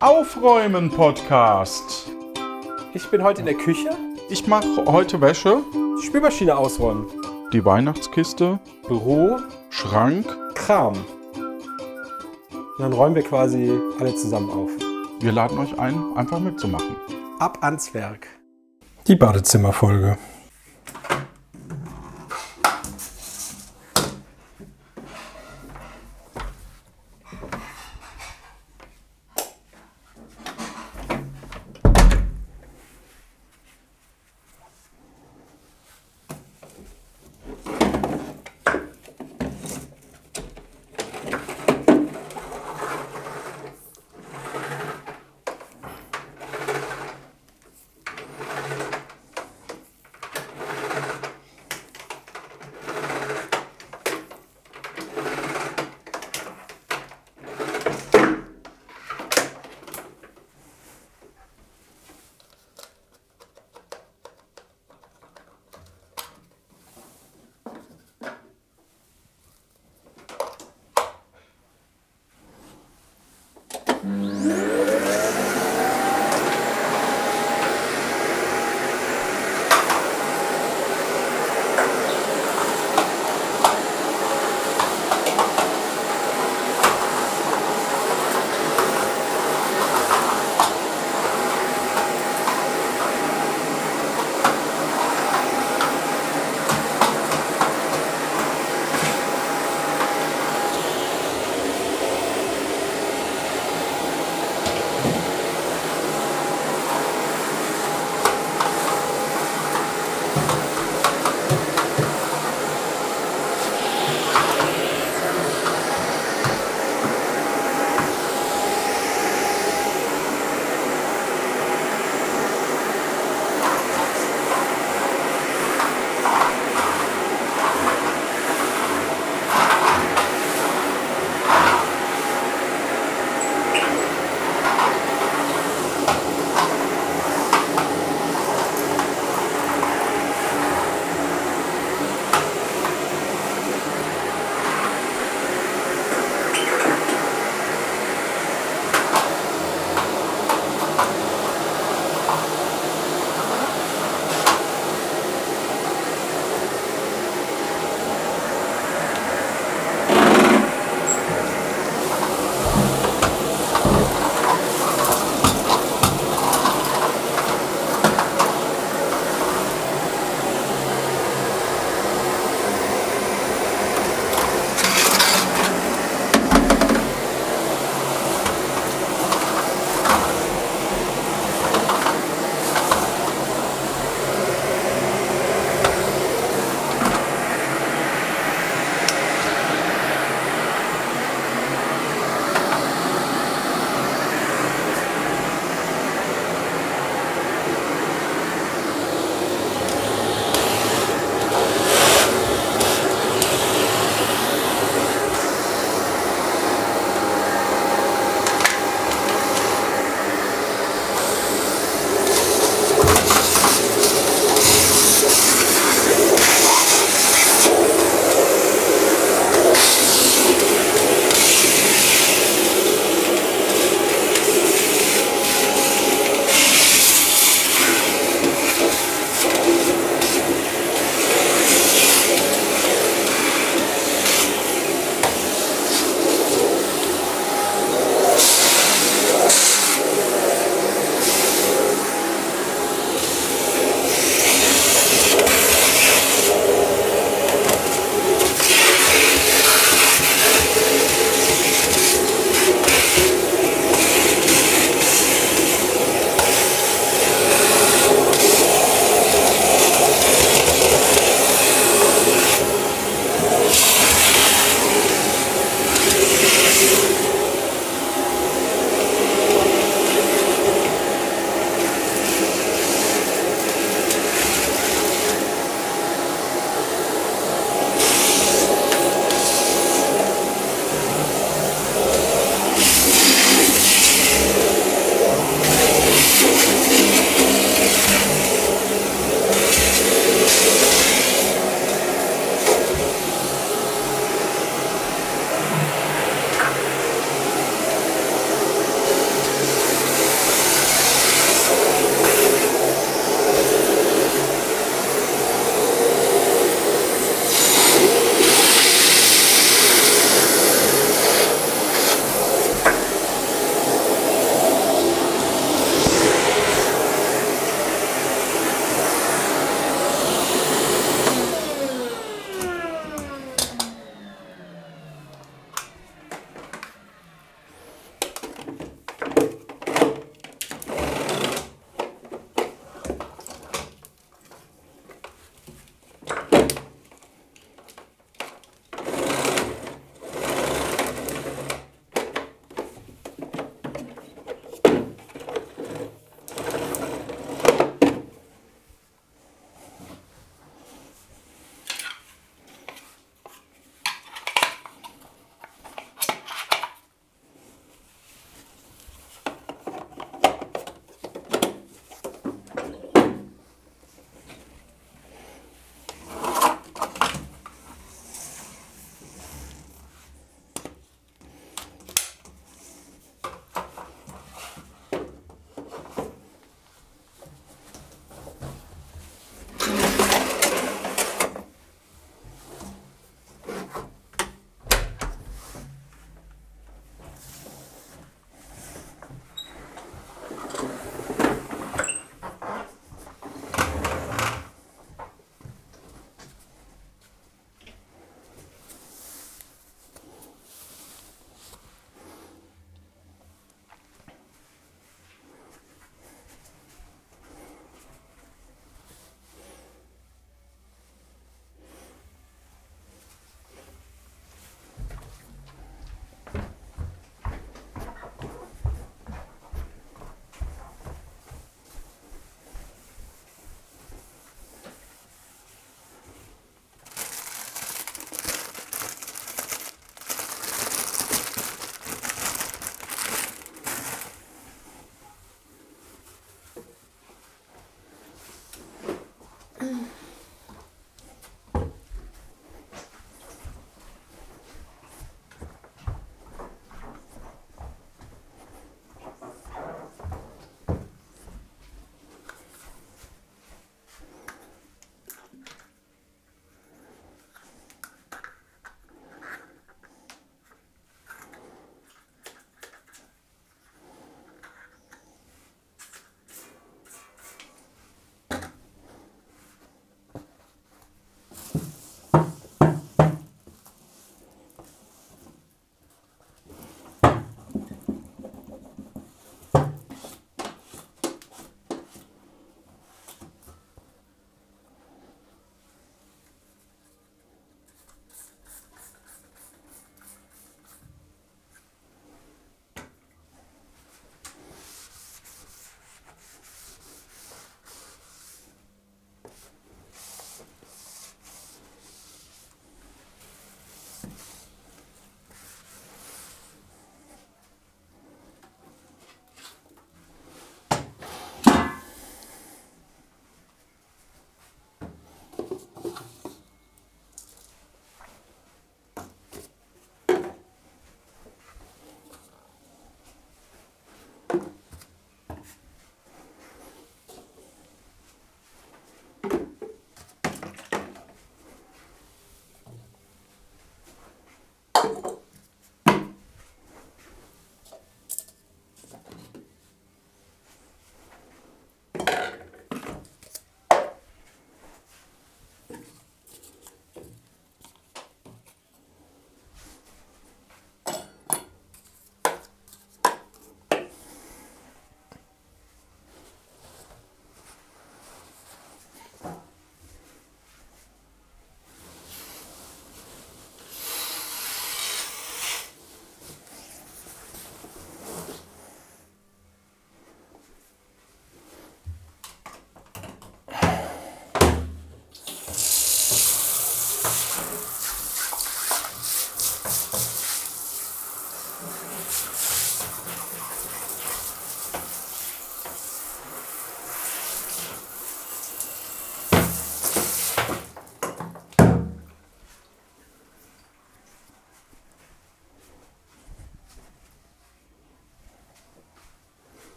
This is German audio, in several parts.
Aufräumen Podcast. Ich bin heute in der Küche. Ich mache heute Wäsche, Die Spülmaschine ausräumen. die Weihnachtskiste, Büro, Schrank. Kram. Und dann räumen wir quasi alle zusammen auf. Wir laden euch ein, einfach mitzumachen. Ab ans Werk. Die Badezimmerfolge.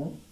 Né?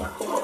D'accord.